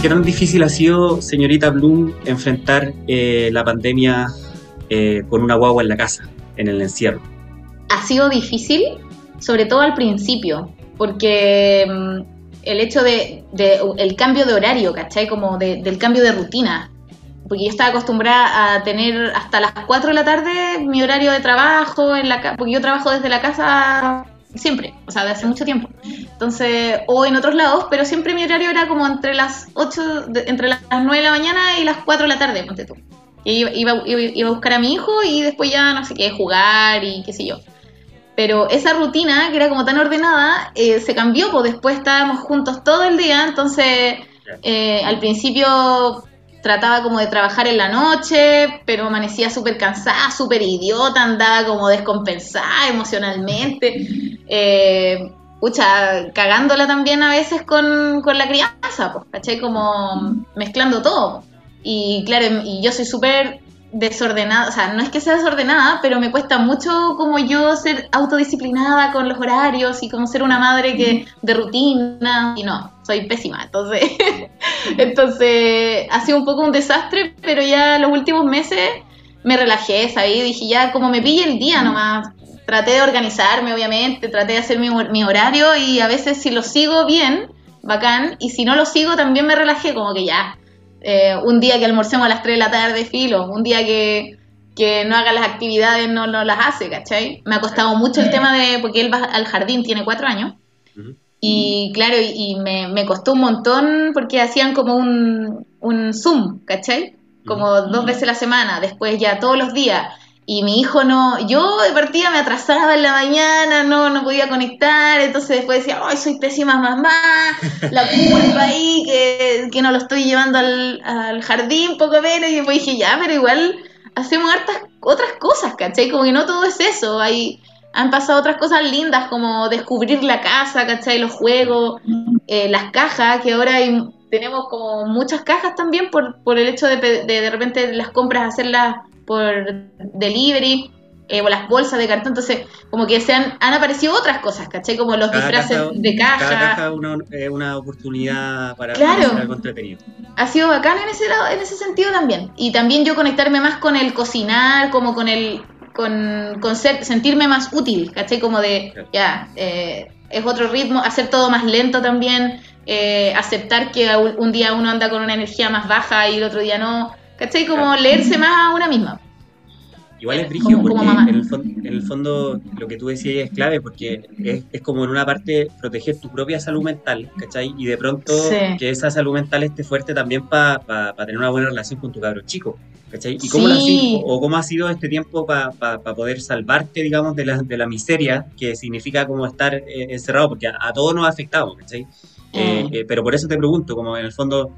¿Qué tan difícil ha sido, señorita Bloom, enfrentar eh, la pandemia eh, con una guagua en la casa, en el encierro? Ha sido difícil, sobre todo al principio, porque mm, el hecho de, el cambio de horario, ¿cachai? Como del cambio de rutina. Porque yo estaba acostumbrada a tener hasta las 4 de la tarde mi horario de trabajo, en la porque yo trabajo desde la casa siempre, o sea, de hace mucho tiempo. Entonces, o en otros lados, pero siempre mi horario era como entre las 8, entre las 9 de la mañana y las 4 de la tarde, ponte tú. Y iba, iba, a buscar a mi hijo y después ya no sé qué, jugar y qué sé yo. Pero esa rutina, que era como tan ordenada, eh, se cambió, pues después estábamos juntos todo el día, entonces eh, al principio trataba como de trabajar en la noche, pero amanecía súper cansada, súper idiota, andaba como descompensada emocionalmente. Eh, pucha, cagándola también a veces con, con la crianza, pues. Como mezclando todo. Y claro, y yo soy súper desordenada, o sea, no es que sea desordenada, pero me cuesta mucho como yo ser autodisciplinada con los horarios y como ser una madre que de rutina y no, soy pésima, entonces entonces ha sido un poco un desastre, pero ya los últimos meses me relajé, ¿sabes? Dije ya como me pille el día nomás, traté de organizarme obviamente, traté de hacer mi, mi horario y a veces si lo sigo bien, bacán, y si no lo sigo también me relajé como que ya, eh, un día que almorcemos a las 3 de la tarde, filo, un día que, no haga las actividades, no, no, las hace, ¿cachai? Me ha costado mucho el tema de, porque él va al jardín, tiene cuatro años, y claro, y, me, costó un montón porque hacían como un, un Zoom, ¿cachai? Como dos veces a la semana, después ya todos los días, y mi hijo no, yo de partida me atrasaba en la mañana, no, no podía conectar, entonces después decía, ay, soy pésima mamá, la culpa ahí, que, que no lo estoy llevando al, al jardín, poco menos, y después dije, ya, pero igual hacemos hartas otras cosas, ¿cachai? Como que no todo es eso, hay, han pasado otras cosas lindas como descubrir la casa, ¿cachai? Los juegos, eh, las cajas, que ahora tenemos como muchas cajas también por, por el hecho de, de de repente las compras hacerlas por delivery, eh, o las bolsas de cartón, entonces como que se han, aparecido otras cosas, ¿caché? Como los disfraces de caja. Cada caja es una, oportunididad para claro, algo entretenido. Ha sido bacán en ese, en ese sentido también. Y también yo conectarme más con el cocinar, como con el con, con sentirme más útil, ¿caché? Como de, ya, eh, es otro ritmo, hacer todo más lento también, eh, aceptar que un día uno anda con una energía más baja y el otro día no, ¿Cachai? Como leerse más a una misma. Igual es brígido porque en, el fondo, lo que tú decías es clave porque es, como en una parte proteger tu propia salud mental, ¿cachai? Y de pronto que esa salud mental esté fuerte también para tener una buena relación con tu cabro chico, ¿cachai? ¿Y cómo, o cómo ha sido este tiempo para poder salvarte, digamos, de la, de la miseria que significa como estar eh, encerrado? Porque a, todos nos ha afectado, ¿cachai? Eh, mm. eh, pero por eso te pregunto, como en el fondo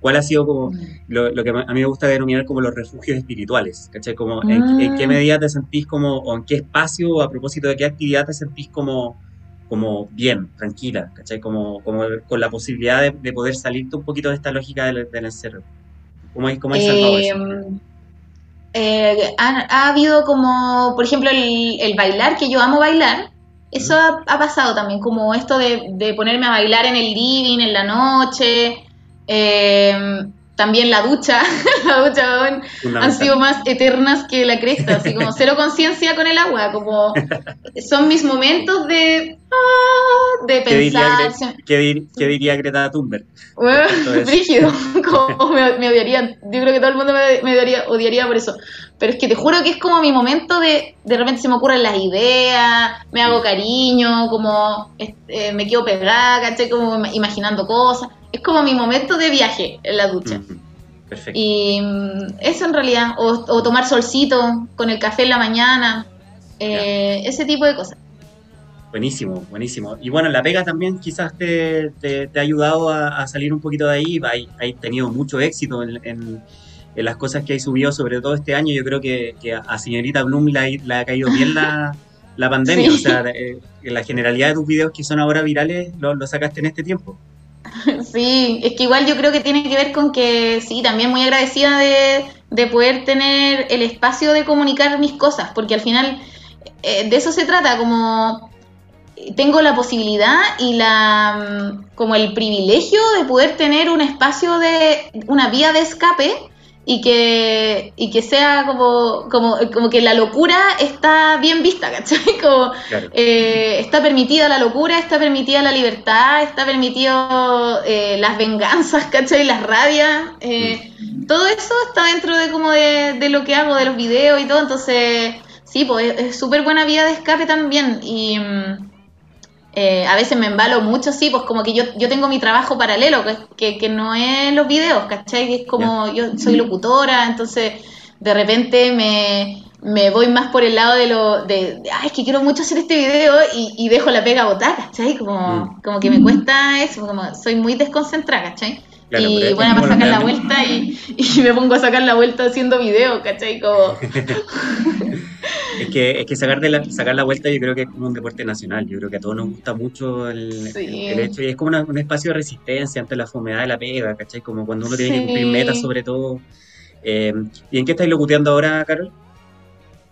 ¿Cuál ha sido como mm. lo, que a mí me gusta denominar como los refugios espirituales? ¿Cachai? Como en, qué ah. medida te sentís como, o en qué espacio, o a propósito de qué actividad te sentís como, como bien, tranquila, ¿cachai? Como, como con la posibilidad de, poder salirte un poquito de esta lógica del, encerro. ¿Cómo hay, cómo hay salvado eso? Em, eh, ha, habido como, por ejemplo, el, bailar, que yo amo bailar. Eso ha, pasado también, como esto de, de ponerme a bailar en el living, en la noche, eh, también la ducha, la ducha han sido más eternas que la cresta, así como cero conciencia con el agua, como son mis momentos de, ah, de pensar. ¿Qué diría, Greta Thunberg? Rígido, como me, odiarían, yo creo que todo el mundo me, odiaría, por eso, pero es que te juro que es como mi momento de, de repente se me ocurren las ideas, me hago cariño, como eh, me quedo pegada, ¿caché? Como imaginando cosas es como mi momento de viaje en la ducha. Perfecto. Y mm, eso en realidad, o, tomar solcito con el café en la mañana, eh, ese tipo de cosas. Buenísimo, buenísimo. Y bueno, la pega también quizás te, ha ayudado a, salir un poquito de ahí. Hay, tenido mucho éxito en, las cosas que hay subido, sobre todo este año. Yo creo que, a señorita Bloom le ha, caído bien la, pandemia. O sea, eh, la generalidad de tus videos que son ahora virales lo, lo sacaste en este tiempo. Sí, es que igual yo creo que tiene que ver con que, sí, también muy agradecida de, de poder tener el espacio de comunicar mis cosas, porque al final eh, de eso se trata, como tengo la posibilidad y la mm, como el privilegio de poder tener un espacio de una vía de escape y que, y que sea como, como, como que la locura está bien vista, ¿cachai? Como, eh, está permitida la locura, está permitida la libertad, está permitido eh, las venganzas, ¿cachai? Las rabias, eh, mm. todo eso está dentro de como de, de, lo que hago, de los videos y todo, entonces sí, pues es súper buena vía de escape también y... Eh, a veces me embalo mucho, sí, pues como que yo, yo tengo mi trabajo paralelo, que, que, no es los videos, ¿cachai? es como yo soy locutora, entonces de repente me, me voy más por el lado de lo de, ay, es que quiero mucho hacer este video y, dejo la pega botar, ¿cachai? Como, mm. como que me cuesta eso, como soy muy desconcentrada, ¿cachai? y bueno, para sacar la vuelta y, y, me pongo a sacar la vuelta haciendo videos, ¿cachai? Como... Es que, es que sacar, de la, sacar la vuelta yo creo que es como un deporte nacional. Yo creo que a todos nos gusta mucho el, hecho. Y es como un espacio de resistencia ante la fumedad de la pega, ¿cachai? Como cuando uno tiene que cumplir metas sobre todo. Eh, ¿Y en qué estáis locuteando ahora, Carol?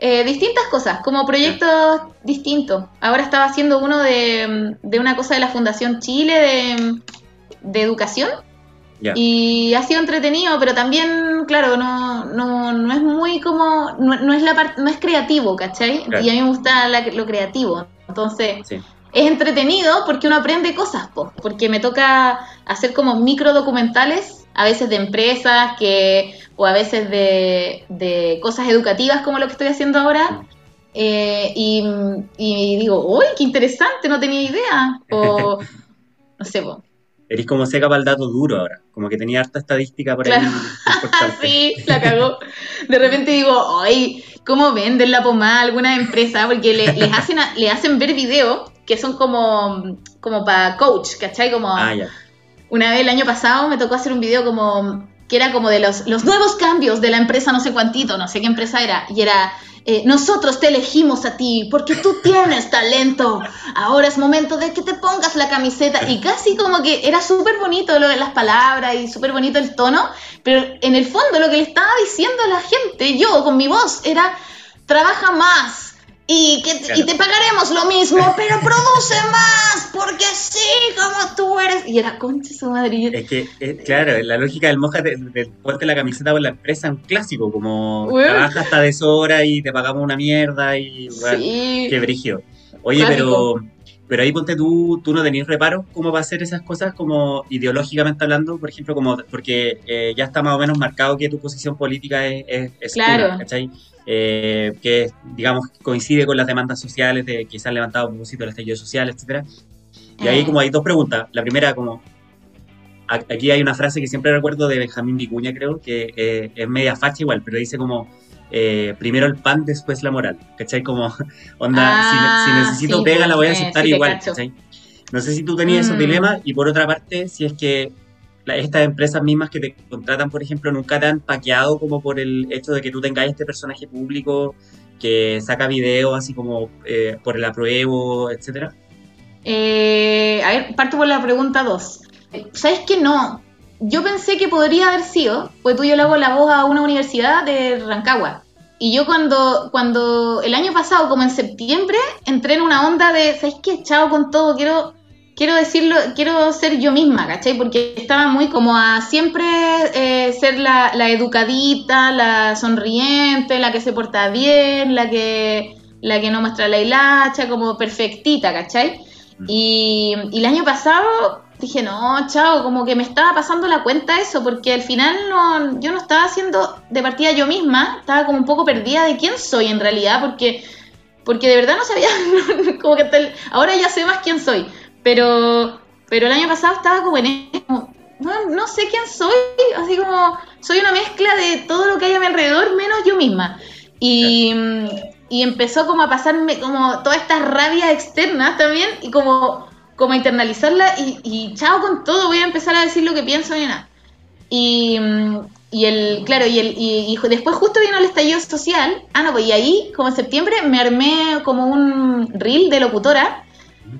Eh, distintas cosas, como proyectos distintos. Ahora estaba haciendo uno de, de, una cosa de la Fundación Chile de, de educación y ha sido entretenido, pero también, claro, no, no, no es muy como, no, es la parte, no es creativo, ¿cachai? Y a mí me gusta lo creativo. Entonces, es entretenido porque uno aprende cosas, porque me toca hacer como micro documentales, a veces de empresas que, o a veces de, de cosas educativas como lo que estoy haciendo ahora. Eh, y, y, digo, uy, qué interesante, no tenía idea. O, no sé, pues Eres como seca para el dato duro ahora, como que tenía harta estadística por ahí. sí, la cagó. De repente digo, ay, ¿cómo venden la pomada a alguna empresa? Porque le, les hacen, le hacen ver videos que son como, como para coach, ¿cachai? Como ah, ya. Una vez el año pasado me tocó hacer un video como que era como de los, los nuevos cambios de la empresa no sé cuántito, no sé qué empresa era, y era eh, nosotros te elegimos a ti porque tú tienes talento. Ahora es momento de que te pongas la camiseta. Y casi como que era súper bonito lo de las palabras y súper bonito el tono, pero en el fondo lo que le estaba diciendo a la gente, yo con mi voz, era, trabaja más, y, que, y te pagaremos lo mismo, pero produce más, porque sí, como tú eres. Y era concha su madre. Es que, eh, claro, la lógica del moja de, de, ponerte la camiseta por la empresa es un clásico, como trabaja hasta deshora y te pagamos una mierda y bueno, qué brigio. Oye, pero pero ahí ponte tú, tú no tenías reparos cómo va a ser esas cosas como ideológicamente hablando, por ejemplo, como porque eh, ya está más o menos marcado que tu posición política es, es, claro. ¿cachai? Eh, que digamos coincide con las demandas sociales de que se han levantado a propósito del estallido social, etcétera. Y ahí eh. como hay dos preguntas. La primera como aquí hay una frase que siempre recuerdo de Benjamín Vicuña, creo, que eh, es media facha igual, pero dice como primero el pan, después la moral, ¿cachai? Como, onda, si, ah, necesito pega la voy a aceptar igual, ¿cachai? No sé si tú tenías esos mm. dilemas y por otra parte, si es que estas empresas mismas que te contratan, por ejemplo, nunca te han paqueado como por el hecho de que tú tengas este personaje público que saca videos así como eh, por el apruebo, etcétera? Eh, a ver, parto por la pregunta 2. ¿Sabes que no? Yo pensé que podría haber sido, pues tú yo le hago la voz a una universidad de Rancagua. Y yo cuando, cuando el año pasado, como en septiembre, entré en una onda de, ¿sabes qué? Chao con todo, quiero quiero decirlo, quiero ser yo misma, ¿cachai? Porque estaba muy como a siempre eh, ser la, educadita, la sonriente, la que se porta bien, la que, la que no muestra la hilacha, como perfectita, ¿cachai? Mm. Y, y el año pasado dije, no, chao, como que me estaba pasando la cuenta eso, porque al final no, yo no estaba haciendo de partida yo misma, estaba como un poco perdida de quién soy en realidad, porque, porque de verdad no sabía, como que ahora ya sé más quién soy, pero, pero el año pasado estaba como en como, no, sé quién soy, así como soy una mezcla de todo lo que hay a mi alrededor menos yo misma. Y, y empezó como a pasarme como todas estas rabias externas también y como, como internalizarla y, chao con todo, voy a empezar a decir lo que pienso y nada. Y, y el, claro, y, el, y, después justo vino el estallido social. Ah, no, pues y ahí, como en septiembre, me armé como un reel de locutora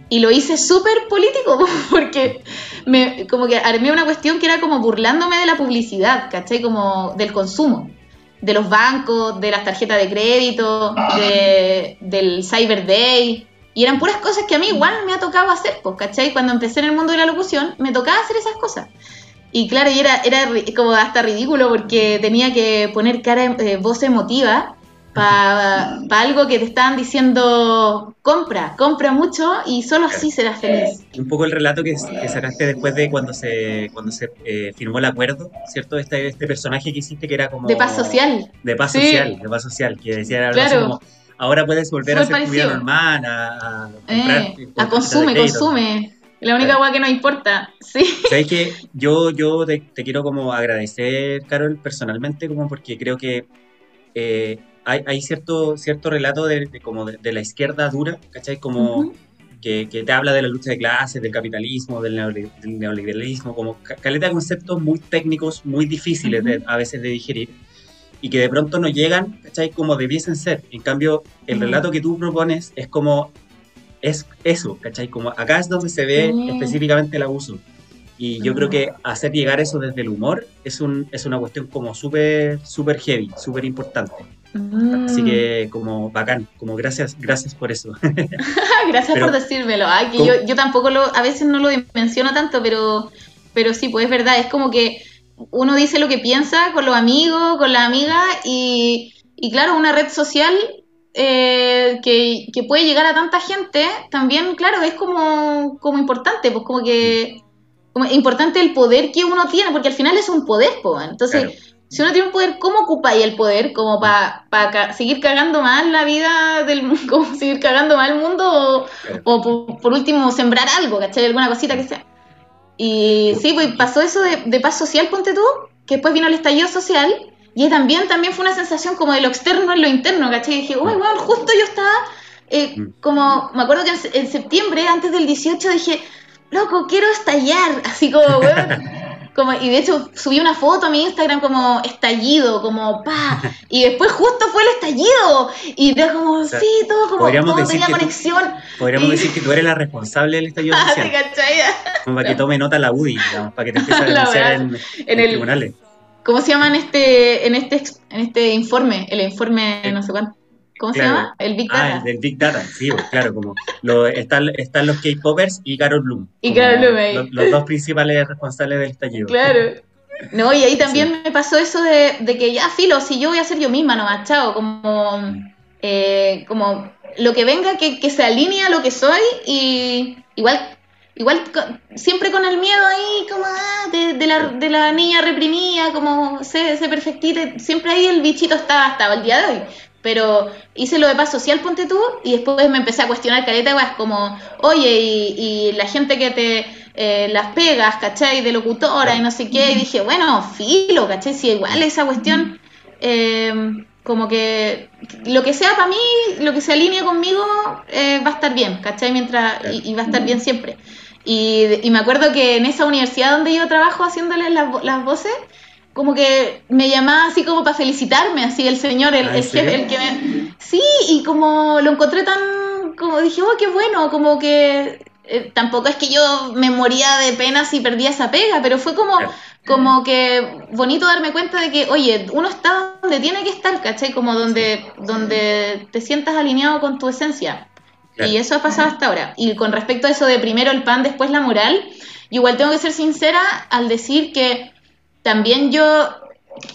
y lo hice súper político, porque me, como que armé una cuestión que era como burlándome de la publicidad, ¿cachai? Como del consumo, de los bancos, de las tarjetas de crédito, de, del Cyber Day. Y eran puras cosas que a mí igual me ha tocado hacer, pues, ¿cachai? Cuando empecé en el mundo de la locución, me tocaba hacer esas cosas. Y claro, y era, era como hasta ridículo porque tenía que poner cara, eh, voz emotiva para algo que te estaban diciendo compra, compra mucho y solo así serás feliz. Un poco el relato que, sacaste después de cuando se cuando se eh, firmó el acuerdo, ¿cierto? Este, este personaje que hiciste que era como... De paz social. De paz social, de paz social, que decía algo así como, ahora puedes volver a ser tu vida normal, a, comprar... Eh, a consume, consume. La única agua que nos importa, sí. Sabes que yo, yo te, quiero como agradecer, Carol, personalmente, como porque creo que eh, hay, cierto, cierto relato de, como de, la izquierda dura, ¿cachai? Como que, te habla de la lucha de clases, del capitalismo, del, neoliberalismo, como caleta de conceptos muy técnicos, muy difíciles a veces de digerir y que de pronto no llegan, ¿cachai? Como debiesen ser. En cambio, el relato que tú propones es como, es eso, ¿cachai? Como acá es donde se ve específicamente el abuso. Y yo creo que hacer llegar eso desde el humor es, un, es una cuestión como súper, súper heavy, súper importante. Así que mm. como bacán, como gracias, gracias por eso. gracias por decírmelo. Ay, que yo, yo, tampoco lo, a veces no lo dimensiono tanto, pero, pero sí, pues es verdad, es como que uno dice lo que piensa con los amigos, con la amiga y, y claro, una red social eh, que, que, puede llegar a tanta gente, también, claro, es como, como importante, pues como que como importante el poder que uno tiene, porque al final es un poder, pues. Entonces, si uno tiene un poder, ¿cómo ocupáis el poder? ¿Como para seguir cagando mal la vida del mundo? ¿Como seguir cagando mal el mundo? ¿O, por, último sembrar algo, ¿cachai? Alguna cosita que sea. Y sí, pues pasó eso de, paz social, ponte tú, que después vino el estallido social. Y también, también fue una sensación como de lo externo en lo interno, ¿cachai? Y dije, uy, bueno, justo yo estaba, eh, mm. como, me acuerdo que en, en, septiembre, antes del 18, dije, loco, quiero estallar, así como, y de hecho subí una foto a mi Instagram como estallido, como pa, y después justo fue el estallido, y era como, sí, todo como, todo tenía conexión. podríamos decir que tú eres la responsable del estallido ah, social. Como para que tome nota la UDI, digamos, para que te empiece a denunciar en, en, el, tribunales. ¿Cómo se llama en este, en este, en este informe? El informe, no sé cuánto. ¿Cómo se llama? El Big Data. Ah, el Big Data, sí, pues, claro, como lo, están, están los K-Popers y Carol Bloom. Y Carol Bloom ahí. Los, dos principales responsables del estallido. Claro. No, y ahí también me pasó eso de, de, que ya, filo, si yo voy a ser yo misma, no, chao, como, eh, como lo que venga, que, que se alinee a lo que soy y igual igual siempre con el miedo ahí como ah, de, la, de, la, niña reprimida, como se, se perfectita, siempre ahí el bichito estaba hasta el día de hoy pero hice lo de paz social, ponte tú, y después me empecé a cuestionar caleta, es como, oye, y, la gente que te eh, las pegas, ¿cachai? De locutora y no sé qué, y dije, bueno, filo, ¿cachai? Si igual esa cuestión, eh, como que lo que sea para mí, lo que se alinee conmigo, eh, va a estar bien, ¿cachai? Mientras, y, va a estar bien siempre. Y, y, me acuerdo que en esa universidad donde yo trabajo haciéndole las, las voces, como que me llamaba así como para felicitarme, así el señor, el, ah, jefe, el que me... Sí, y como lo encontré tan, como dije, oh, qué bueno, como que eh, tampoco es que yo me moría de pena si perdía esa pega, pero fue como, como que bonito darme cuenta de que, oye, uno está donde tiene que estar, ¿cachai? Como donde, donde te sientas alineado con tu esencia. Y eso ha pasado hasta ahora. Y con respecto a eso de primero el pan, después la moral, igual tengo que ser sincera al decir que también yo,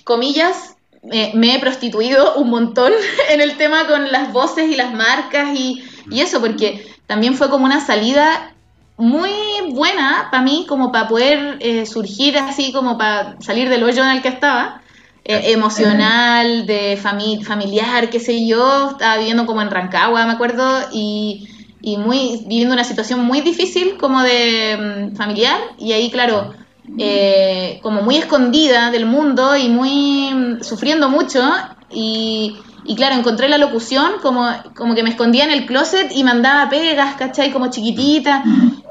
comillas, me he prostituido un montón en el tema con las voces y las marcas y, eso, porque también fue como una salida muy buena para mí, como para poder eh, surgir así, como para salir del hoyo en el que estaba. Eh, emocional, de familiar, qué sé yo, estaba viviendo como en Rancagua, me acuerdo, y, y muy viviendo una situación muy difícil como de mm, familiar, y ahí, claro, eh, como muy escondida del mundo y muy sufriendo mucho y, claro, encontré la locución como, como que me escondía en el closet y mandaba pegas, ¿cachai? Como chiquitita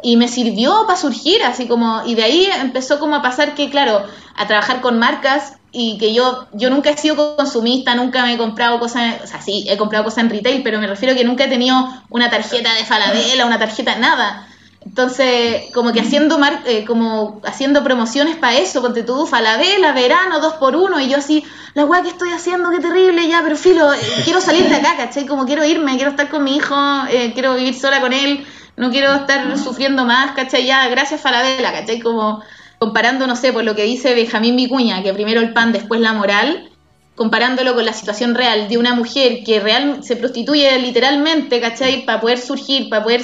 y me sirvió para surgir así como y de ahí empezó como a pasar que claro, a trabajar con marcas y que yo, yo nunca he sido consumista, nunca me he comprado cosas, o sea, sí, he comprado cosas en retail, pero me refiero a que nunca he tenido una tarjeta de Falabella, una tarjeta, nada. Entonces, como que haciendo mar, eh, como haciendo promociones para eso, ponte tu Falabella, verano, dos por uno, y yo así, la weá que estoy haciendo, qué terrible, ya, pero filo, eh, quiero salir de acá, ¿cachai? Como quiero irme, quiero estar con mi hijo, eh, quiero vivir sola con él, no quiero estar sufriendo más, ¿cachai? Ya, gracias Falabella, ¿cachai? Como comparando, no sé, por lo que dice Benjamín Vicuña, que primero el pan, después la moral, comparándolo con la situación real de una mujer que real se prostituye literalmente, ¿cachai? Para poder surgir, para poder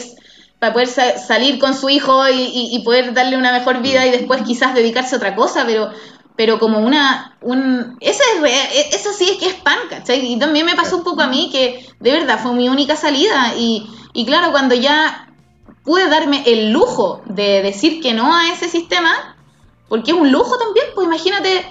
para poder salir con su hijo y, poder darle una mejor vida y después quizás dedicarse a otra cosa, pero pero como una un ese es e, eso sí es que es pan, ¿cachai? Y también me pasó un poco a mí que de verdad fue mi única salida y, y claro, cuando ya pude darme el lujo de decir que no a ese sistema, porque es un lujo también, pues imagínate,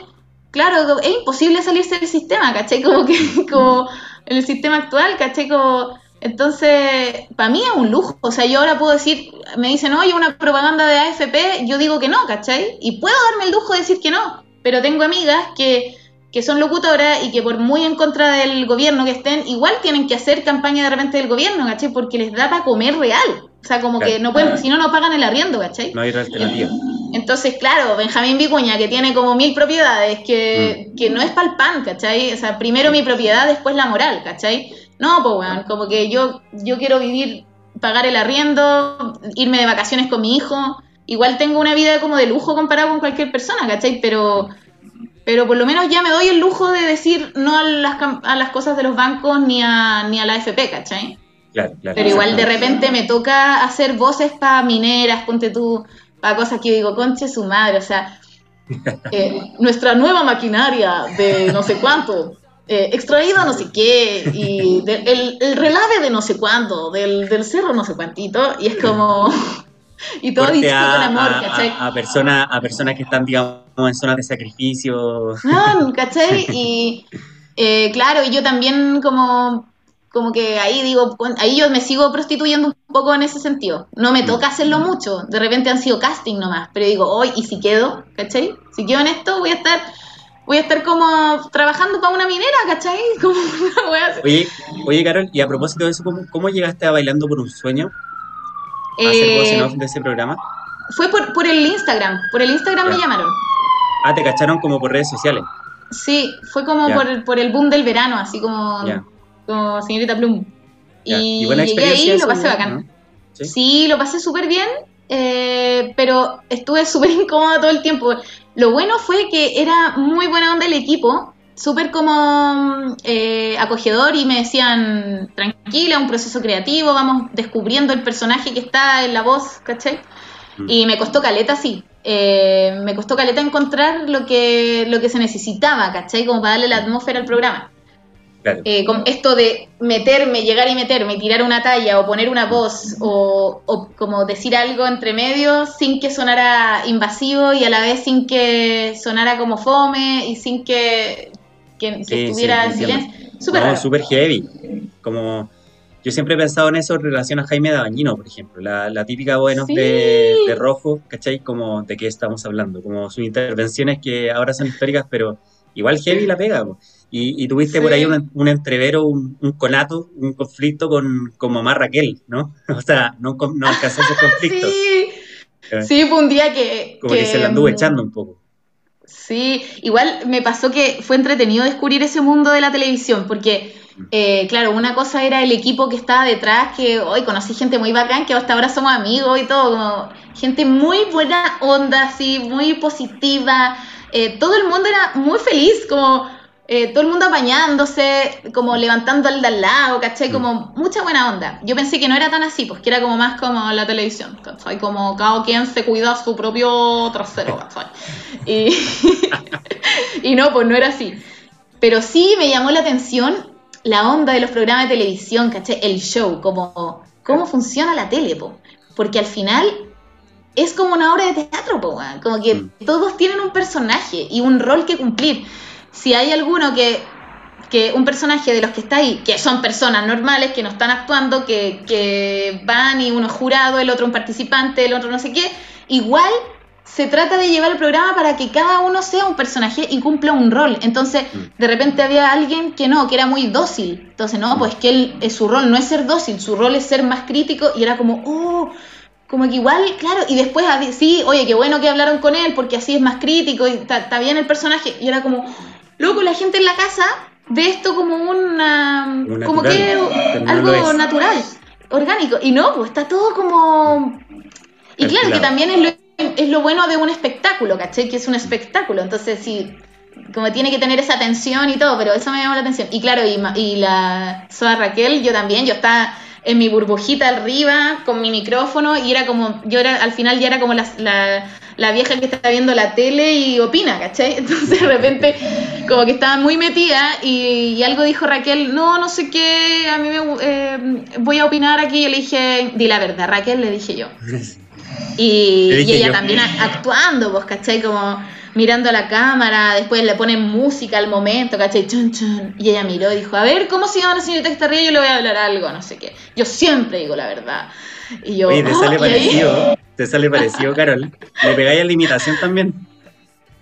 claro, es imposible salirse del sistema, ¿cachai? Como que como el sistema actual, ¿cachai? Como entonces, para mí es un lujo. O sea, yo ahora puedo decir, me dicen, oye, una propaganda de AFP, yo digo que no, ¿cachai? Y puedo darme el lujo de decir que no. Pero tengo amigas que, que son locutoras y que por muy en contra del gobierno que estén, igual tienen que hacer campaña de repente del gobierno, ¿cachai? Porque les da para comer real. O sea, como que no pueden, si no, no pagan el arriendo, ¿cachai? No hay alternativa. Entonces, claro, Benjamín Vicuña, que tiene como mil propiedades, que, mm. que no es para el pan, ¿cachai? O sea, primero mi propiedad, después la moral, ¿cachai? No, pues, weón, como que yo, yo quiero vivir, pagar el arriendo, irme de vacaciones con mi hijo. Igual tengo una vida como de lujo comparado con cualquier persona, ¿cachai? Pero, pero por lo menos ya me doy el lujo de decir no a las, a las cosas de los bancos ni a, ni a la AFP, ¿cachai? Claro, claro, pero igual de repente me toca hacer voces para mineras, ponte tú, para cosas que yo digo, conche su madre, o sea, eh, nuestra nueva maquinaria de no sé cuánto, eh, extraído no sé qué, y el, el, relave de no sé cuánto, del, del, cerro no sé cuántito, y es como... y todo dice con amor, ¿cachai? A, personas a personas que están, digamos, en zonas de sacrificio. No, ¿cachai? Y eh, claro, y yo también como como que ahí digo, ahí yo me sigo prostituyendo un poco en ese sentido. No me toca hacerlo mucho, de repente han sido casting nomás, pero digo, hoy, ¿y si quedo? ¿Cachai? Si quedo en esto, voy a estar voy a estar como trabajando para una minera, ¿cachai? Como oye, oye, Carol, y a propósito de eso, ¿cómo, llegaste a Bailando por un Sueño? ¿A hacer voz de ese programa? Fue por, por el Instagram, por el Instagram me llamaron. Ah, te cacharon como por redes sociales. Sí, fue como por, por, el boom del verano, así como, como señorita Plum. Y, y llegué ahí lo pasé bacán. ¿Sí? lo pasé súper bien, eh, pero estuve súper incómoda todo el tiempo. Lo bueno fue que era muy buena onda el equipo, súper como eh, acogedor y me decían, tranquila, un proceso creativo, vamos descubriendo el personaje que está en la voz, ¿cachai? Mm. Y me costó caleta, sí. Eh, me costó caleta encontrar lo que, lo que se necesitaba, ¿cachai? Como para darle la atmósfera al programa. Eh, con esto de meterme, llegar y meterme, tirar una talla o poner una voz o, como decir algo entre medio sin que sonara invasivo y a la vez sin que sonara como fome y sin que, estuviera en silencio. Súper heavy. Como yo siempre he pensado en eso en relación a Jaime Dabañino, por ejemplo, la, típica buenos de, de, rojo, ¿cachai? Como de qué estamos hablando, como sus intervenciones que ahora son históricas, pero igual heavy la pega. Y, tuviste por ahí un, entrevero, un, conato, un conflicto con, mamá Raquel, ¿no? O sea, no, no alcanzó ese conflicto. sí. Eh. sí, fue un día que... Como que, se la anduvo echando un poco. Sí, igual me pasó que fue entretenido descubrir ese mundo de la televisión, porque, mm. eh, claro, una cosa era el equipo que estaba detrás, que hoy conocí gente muy bacán, que hasta ahora somos amigos y todo, como gente muy buena onda, así, muy positiva. Eh, todo el mundo era muy feliz, como eh, todo el mundo apañándose, como levantando al de al lado, ¿cachai? Como mm. mucha buena onda. Yo pensé que no era tan así, pues que era como más como la televisión, ¿cachai? Como cada quien se cuida su propio trasero, ¿cachai? Y, y no, pues no era así. Pero sí me llamó la atención la onda de los programas de televisión, ¿cachai? El show, como cómo funciona la tele, po. porque al final es como una obra de teatro, po, como que mm. todos tienen un personaje y un rol que cumplir si hay alguno que, que un personaje de los que está ahí, que son personas normales, que no están actuando, que, que van y uno es jurado, el otro un participante, el otro no sé qué, igual se trata de llevar el programa para que cada uno sea un personaje y cumpla un rol. Entonces, mm. de repente había alguien que no, que era muy dócil. Entonces, no, pues que él, eh, su rol no es ser dócil, su rol es ser más crítico y era como, oh, como que igual, claro, y después, sí, oye, qué bueno que hablaron con él, porque así es más crítico y está bien el personaje. Y era como, loco, la gente en la casa ve esto como una. como que algo natural, orgánico. Y no, pues está todo como. Y claro, que también es lo, es lo bueno de un espectáculo, ¿caché? Que es un espectáculo. Entonces, sí, como tiene que tener esa atención y todo, pero eso me llamó la atención. Y claro, y, y la Soa Raquel, yo también, yo estaba en mi burbujita arriba con mi micrófono y era como, yo era, al final ya era como la, la, vieja que está viendo la tele y opina, ¿cachai? Entonces de repente como que estaba muy metida y, algo dijo Raquel, no, no sé qué, a mí me, eh, voy a opinar aquí y le dije, di la verdad, Raquel, le dije yo. Y, ella también actuando, pues, ¿cachai? Como mirando a la cámara, después le ponen música al momento, ¿cachai? Chun, chun. Y ella miró y dijo, a ver, ¿cómo se llama la señorita que está arriba? Yo le voy a hablar algo, no sé qué. Yo siempre digo la verdad. Y yo, Oye, te sale parecido, te sale parecido, Carol. ¿Le pegáis a la imitación también?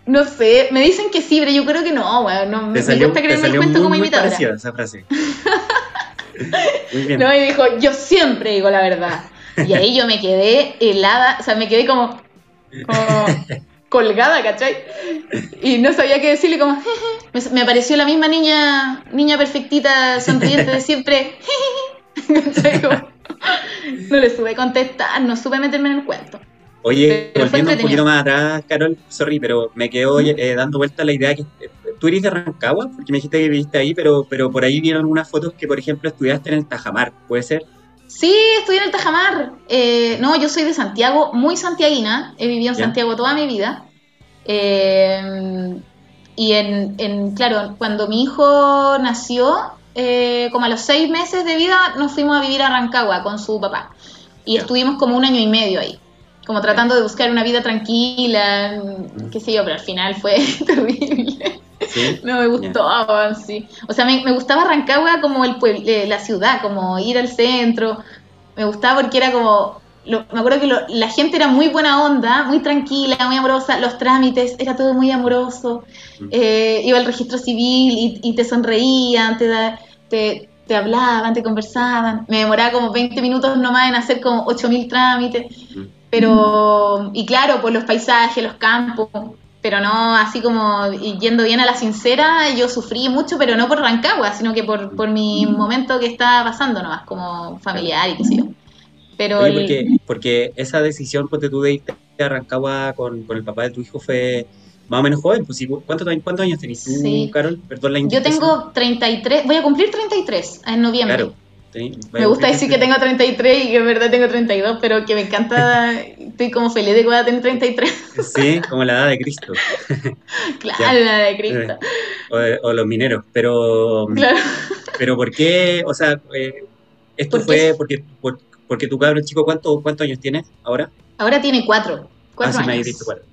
No sé, me dicen que sí, pero yo creo que no, weón. No, me salió, gusta creerme el cuento como imitadora. esa frase. muy bien. No, y dijo, yo siempre digo la verdad. Y ahí yo me quedé helada, o sea, me quedé como, como colgada, ¿cachai? Y no sabía qué decirle, como, me, me apareció la misma niña, niña perfectita, sonriente de siempre, no le supe contestar, no supe meterme en el cuento. Oye, volviendo un poquito más atrás, Carol, sorry, pero me quedo eh, dando vuelta la idea que eh, tú eres de Rancagua, porque me dijiste que viviste ahí, pero, pero por ahí vieron algunas fotos que, por ejemplo, estudiaste en el Tajamar, ¿puede ser? Sí, estudié en el Tajamar. Eh, no, yo soy de Santiago, muy santiaguina. He vivido en Santiago toda mi vida. Eh, y en, claro, cuando mi hijo nació, eh, como a los seis meses de vida, nos fuimos a vivir a Rancagua con su papá. Y estuvimos como un año y medio ahí, como tratando de buscar una vida tranquila, qué sé yo, pero al final fue terrible. No me gustó, sí. O sea, me, gustaba Rancagua como el eh, la ciudad, como ir al centro. Me gustaba porque era como. Me acuerdo que la gente era muy buena onda, muy tranquila, muy amorosa. Los trámites, era todo muy amoroso. Eh, iba al registro civil y, te sonreían, te, te, te, hablaban, te conversaban. Me demoraba como 20 minutos nomás en hacer como 8.000 trámites. Pero, y claro, por los paisajes, los campos pero no así como yendo bien a la sincera, yo sufrí mucho, pero no por Rancagua, sino que por, por mi momento que estaba pasando nomás, como familiar y qué sé yo. Pero porque, porque, esa decisión, pues, tú de irte a Rancagua con, con, el papá de tu hijo fue más o menos joven, pues, ¿cuántos, ¿cuántos años tenés tú, Carol? Perdón la Yo tengo 33, voy a cumplir 33 en noviembre. Claro me gusta decir que tengo 33 y que en verdad tengo 32, pero que me encanta, estoy como feliz de que voy a tener 33. Sí, como la edad de Cristo. claro, la edad de Cristo. O, los mineros, pero... Claro. Pero ¿por qué? O sea, eh, esto fue porque, porque tu cabrón chico, ¿cuánto, ¿cuántos años tiene ahora? Ahora tiene cuatro. cuatro ah, sí, me dicho cuatro.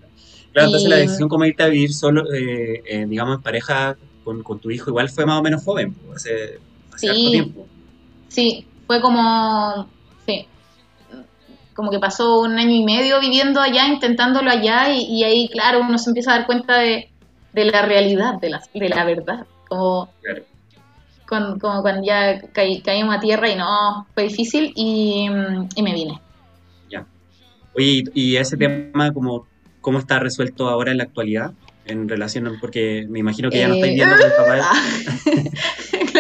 Claro, entonces la decisión como irte a vivir solo, eh, eh, digamos, en pareja con, con, tu hijo, igual fue más o menos joven, hace, hace sí. tiempo. Sí, fue como, sí, como que pasó un año y medio viviendo allá, intentándolo allá, y, ahí, claro, uno se empieza a dar cuenta de, la realidad, de la, de la verdad, como, como cuando ya caímos a tierra y no, fue difícil y, me vine. Ya. Oye, y ese tema, como, ¿cómo está resuelto ahora en la actualidad? En relación, porque me imagino que ya no estáis viendo con el papá.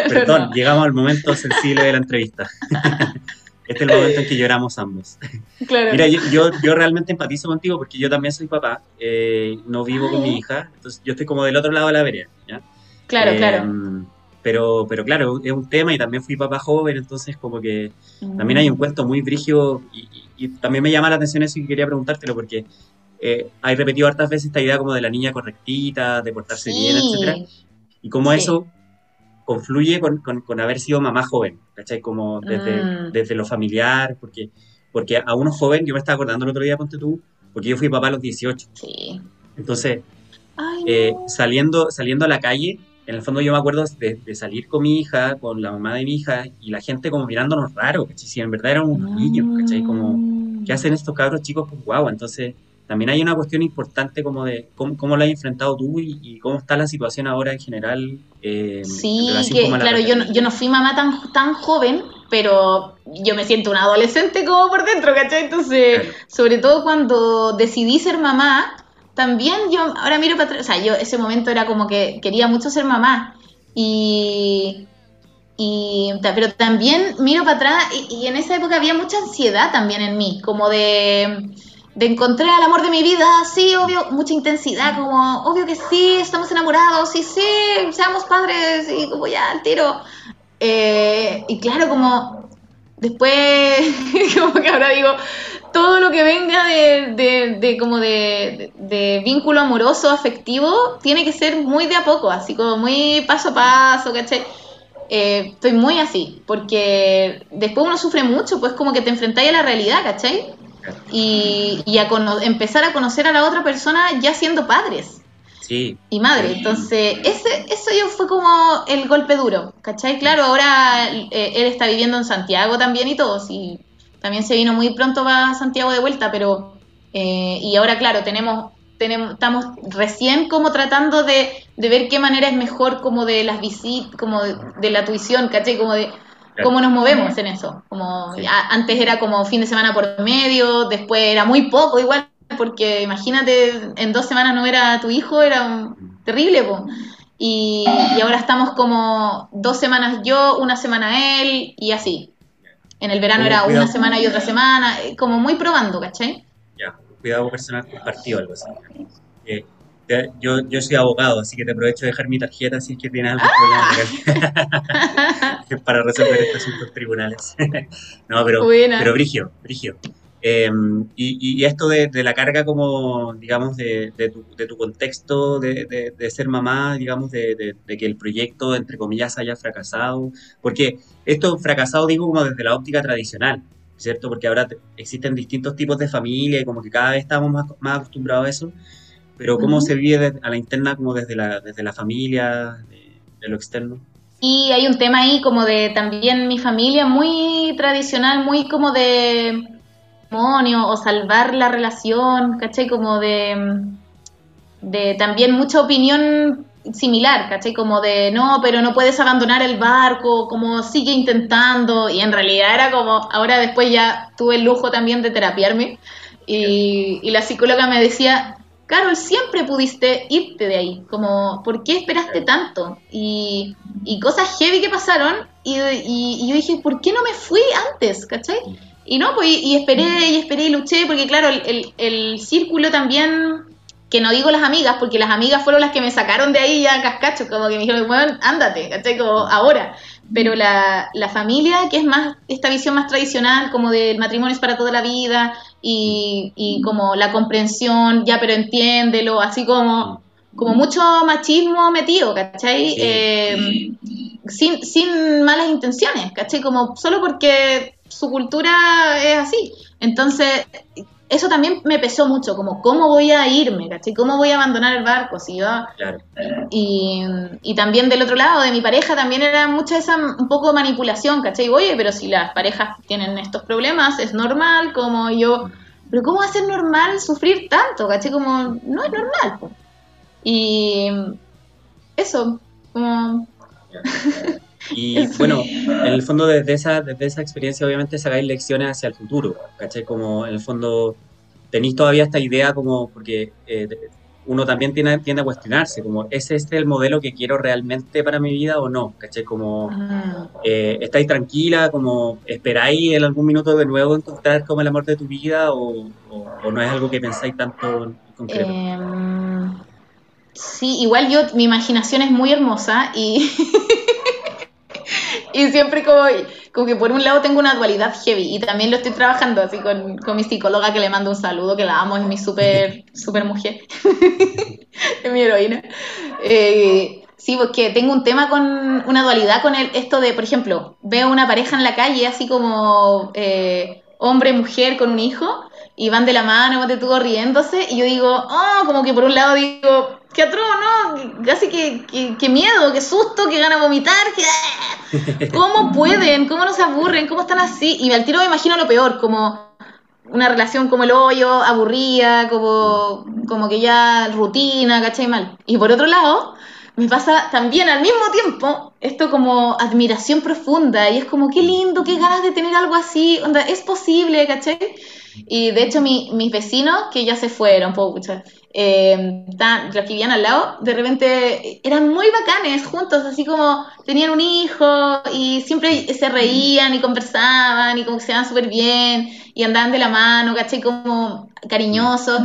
Perdón, llegamos al momento sensible de la entrevista. este es el momento en que lloramos ambos. Mira, yo, yo, realmente empatizo contigo porque yo también soy papá, eh, no vivo con mi hija, entonces yo estoy como del otro lado de la vereda, ¿ya? Claro, eh, claro. Pero, pero claro, es un tema y también fui papá joven, entonces como que también hay un cuento muy brígido y, también me llama la atención eso y quería preguntártelo porque eh, hay repetido hartas veces esta idea como de la niña correctita, de portarse bien, etcétera, y como eso confluye con, con, haber sido mamá joven, ¿cachai? Como desde, mm. desde, lo familiar, porque, porque a uno joven, yo me estaba acordando el otro día, ponte tú, porque yo fui papá a los 18. Sí. Entonces, eh, saliendo, saliendo a la calle, en el fondo yo me acuerdo de, salir con mi hija, con la mamá de mi hija, y la gente como mirándonos raro, ¿cachai? Si en verdad eran unos niños, ¿cachai? Como, ¿qué hacen estos cabros chicos con guagua? Entonces, también hay una cuestión importante como de cómo, cómo lo has enfrentado tú y, cómo está la situación ahora en general. Eh, sí, que claro, yo no, yo no fui mamá tan, tan joven, pero yo me siento una adolescente como por dentro, ¿cachai? Entonces, sobre todo cuando decidí ser mamá, también yo ahora miro para atrás, o sea, yo ese momento era como que quería mucho ser mamá y, y pero también miro para atrás y, en esa época había mucha ansiedad también en mí, como de, de encontrar el amor de mi vida, sí, obvio, mucha intensidad, como obvio que sí, estamos enamorados, sí, sí, seamos padres y como ya al tiro. Eh, y claro, como después, como que ahora digo, todo lo que venga de, como de, vínculo amoroso, afectivo, tiene que ser muy de a poco, así como muy paso a paso, ¿cachai? Eh, estoy muy así, porque después uno sufre mucho, pues como que te enfrentáis a la realidad, ¿cachai? Y, y a empezar a conocer a la otra persona ya siendo padres. Sí. Y madre, entonces ese, eso yo fue como el golpe duro, ¿cachai? Claro, ahora eh, él está viviendo en Santiago también y todo, sí, también se vino muy pronto a Santiago de vuelta, pero eh, y ahora claro, tenemos, tenemos, estamos recién como tratando de, ver qué manera es mejor como de las visitas, como de, la tuición, ¿cachai? Como de cómo nos movemos en eso. Como antes era como fin de semana por medio, después era muy poco igual, porque imagínate, en dos semanas no era tu hijo, era terrible, Y, y ahora estamos como dos semanas yo, una semana él, y así. En el verano era una semana y otra semana, eh, como muy probando, ¿cachai? Ya, cuidado personal compartido, algo así. Eh, yo, yo soy abogado, así que te aprovecho de dejar mi tarjeta si es que tienes algún problema para resolver estos asuntos tribunales. no, pero, pero Brigio, Brigio. Em, y, esto de, la carga como, digamos, de, tu, de tu, contexto de, ser mamá, digamos, de, que el proyecto, entre comillas, haya fracasado, porque esto fracasado digo como desde la óptica tradicional, ¿cierto? Porque ahora existen distintos tipos de familia y como que cada vez estamos más, más acostumbrados a eso, pero ¿cómo se vive a la interna como desde la, desde la familia, de lo externo? Y hay un tema ahí como de también mi familia muy tradicional, muy como de o salvar la relación, ¿cachai? Como de, de también mucha opinión similar, ¿cachai? Como de, no, pero no puedes abandonar el barco, como sigue intentando, y en realidad era como, ahora después ya tuve el lujo también de terapiarme, y, y la psicóloga me decía, Carol, siempre pudiste irte de ahí, como, ¿por qué esperaste tanto? Y, y cosas heavy que pasaron, y, y, yo dije, ¿por qué no me fui antes? ¿cachai? Y no, pues y, esperé y esperé y luché, porque claro, el, el, círculo también, que no digo las amigas, porque las amigas fueron las que me sacaron de ahí ya cascacho, como que me dijeron, bueno, ándate, ¿cachai? Como ahora. Pero la, la familia, que es más, esta visión más tradicional, como del matrimonio es para toda la vida, y, y como la comprensión, ya, pero entiéndelo, así como, como mucho machismo metido, ¿cachai? Eh, sin, sin malas intenciones, ¿cachai? Como solo porque su cultura es así. Entonces, eso también me pesó mucho, como cómo voy a irme, ¿cachai? ¿Cómo voy a abandonar el barco? Si yo... Y, y, también del otro lado, de mi pareja, también era mucha esa un poco manipulación, ¿cachai? Oye, pero si las parejas tienen estos problemas, es normal, como yo... Pero ¿cómo va a ser normal sufrir tanto, ¿cachai? Como, no es normal. Y eso, como... Y bueno, en el fondo desde esa, desde esa experiencia obviamente sacáis lecciones hacia el futuro, ¿cachai? Como en el fondo tenéis todavía esta idea como, porque eh, uno también tiene, tiende a cuestionarse, como, ¿es este el modelo que quiero realmente para mi vida o no? ¿Cachai? Como, ah. eh, ¿estáis tranquila? Como, ¿esperáis en algún minuto de nuevo encontrar como el amor de tu vida o, no es algo que pensáis tanto en concreto? Em, sí, igual yo, mi imaginación es muy hermosa y... y siempre como, como que por un lado tengo una dualidad heavy y también lo estoy trabajando así con, con mi psicóloga que le mando un saludo, que la amo, es mi super, super mujer, es mi heroína. Eh, sí, porque tengo un tema con una dualidad con el, esto de, por ejemplo, veo una pareja en la calle así como eh, hombre, mujer con un hijo y van de la mano, te tuvo riéndose y yo digo, oh, como que por un lado digo, qué atroz, ¿no? Casi que, que, miedo, qué susto, que gana vomitar, que... ¿Cómo pueden? ¿Cómo no se aburren? ¿Cómo están así? Y al tiro me imagino lo peor, como una relación como el hoyo, aburrida, como, como que ya rutina, ¿cachai? Mal. Y por otro lado, me pasa también al mismo tiempo esto como admiración profunda y es como qué lindo, qué ganas de tener algo así, onda, es posible, ¿cachai? Y de hecho mis vecinos, que ya se fueron, eh, los que vivían al lado, de repente eran muy bacanes juntos, así como tenían un hijo y siempre se reían y conversaban y como que se iban súper bien y andaban de la mano, ¿cachai? Como cariñosos.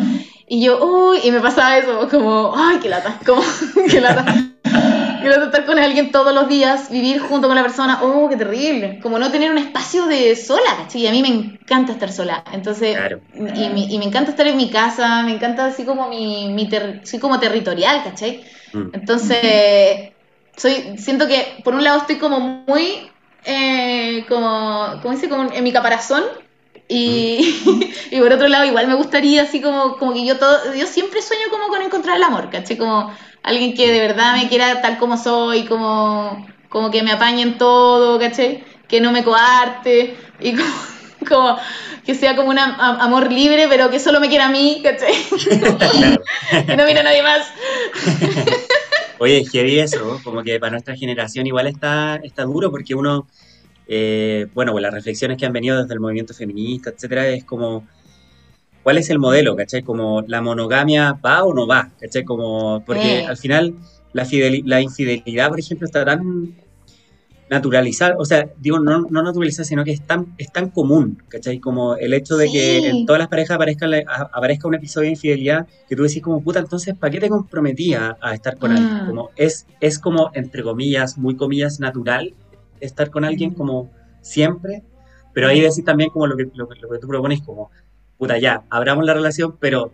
Y yo, uy, y me pasaba eso, como, ay, qué lata, como, qué lata. Quiero estar con alguien todos los días, vivir junto con la persona, oh, qué terrible. Como no tener un espacio de sola, ¿cachai? Y a mí me encanta estar sola. Entonces, y, y, me encanta estar en mi casa, me encanta así como mi, mi soy como territorial, ¿cachai? Mm. Entonces, soy, siento que por un lado estoy como muy, eh, como, ¿cómo dice? Como en mi caparazón y, y, por otro lado, igual me gustaría así como, como que yo todo, yo siempre sueño como con encontrar el amor, ¿caché? Como alguien que de verdad me quiera tal como soy, como, como que me apañe en todo, ¿caché? Que no me coarte y como, que sea como un amor libre, pero que solo me quiera a mí, ¿caché? que no mira a nadie más. Oye, vi eso, como que para nuestra generación igual está, está duro porque uno eh, bueno, pues las reflexiones que han venido desde el movimiento feminista, etcétera, es como, ¿cuál es el modelo? ¿Cachai? Como la monogamia va o no va, ¿cachai? Como, porque al final la, la infidelidad, por ejemplo, está tan naturalizada, o sea, digo, no, no naturalizada, sino que es tan, es tan común, ¿cachai? Como el hecho de que en todas las parejas aparezca, aparezca un episodio de infidelidad que tú decís como, puta, entonces, ¿para qué te comprometía a estar con alguien? Mm. Como, es, es como, entre comillas, muy comillas, natural estar con alguien como siempre, pero ahí decís también como lo que, lo, que tú propones, como, puta, ya, abramos la relación, pero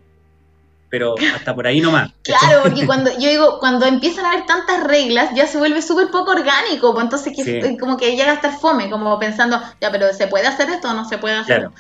pero hasta por ahí nomás. Claro, porque cuando yo digo, cuando empiezan a haber tantas reglas, ya se vuelve súper poco orgánico, pues entonces que, como que llega a estar fome, como pensando, ya, pero ¿se puede hacer esto o no se puede hacer? Claro.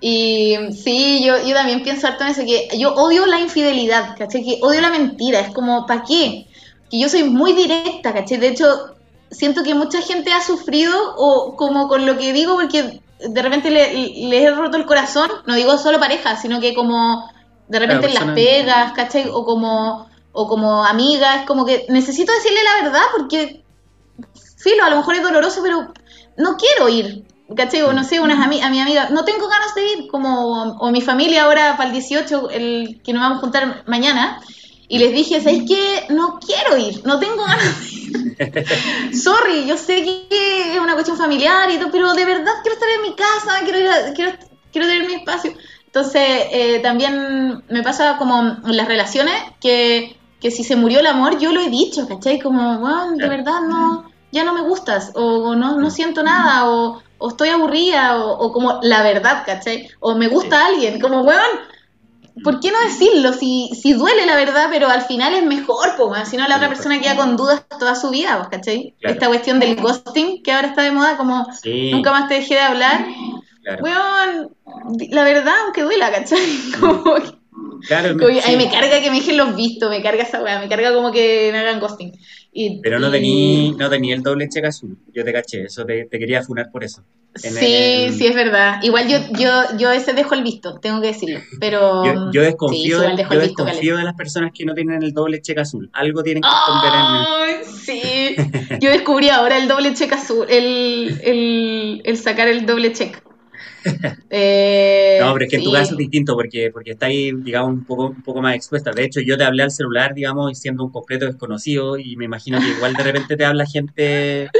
Y sí, yo, yo también pienso harto en eso, que yo odio la infidelidad, ¿caché? Que odio la mentira, es como, ¿para qué? Que yo soy muy directa, ¿caché? De hecho, siento que mucha gente ha sufrido o como con lo que digo porque de repente le, he roto el corazón, no digo solo pareja, sino que como de repente en las pegas, ¿cachai? O como, o como amigas, como que necesito decirle la verdad porque, filo, a lo mejor es doloroso, pero no quiero ir, ¿cachai? O no sé, unas a mi amiga, no tengo ganas de ir, como, o mi familia ahora para el 18, el que nos vamos a juntar mañana, y les dije, ¿sabéis qué? No quiero ir, no tengo ganas de ir. Sorry, yo sé que es una cuestión familiar y todo, pero de verdad quiero estar en mi casa, quiero, ir quiero, quiero tener mi espacio. Entonces, eh, también me pasa como en las relaciones que, que, si se murió el amor, yo lo he dicho, ¿cachai? Como, bueno, de verdad no, ya no me gustas, o, no, no siento nada, o, o estoy aburrida, o, o, como la verdad, ¿cachai? O me gusta alguien, como, weón, ¿por qué no decirlo? Si, si duele la verdad, pero al final es mejor, pues, si no la otra persona queda con dudas toda su vida, pues, ¿cachai? Esta cuestión del ghosting que ahora está de moda, como nunca más te dejé de hablar. Claro. la verdad, aunque duela, ¿cachai? Como Claro, ahí me carga que me dejen los vistos, me carga esa weá, me carga como que me hagan ghosting. Pero no tenía no tenía el doble cheque azul, yo te caché, eso te, te quería funar por eso. sí, sí, es verdad. Igual yo, yo, yo ese dejo el visto, tengo que decirlo. Pero yo, desconfío, de, yo desconfío de las personas que no tienen el doble cheque azul. Algo tienen que esconder Ay, sí. Yo descubrí ahora el doble cheque azul, el, el, el sacar el doble cheque. Eh, no, pero es que en tu caso es distinto porque, porque está ahí, digamos, un poco, un poco más expuesta. De hecho, yo te hablé al celular, digamos, siendo un completo desconocido y me imagino que igual de repente te habla gente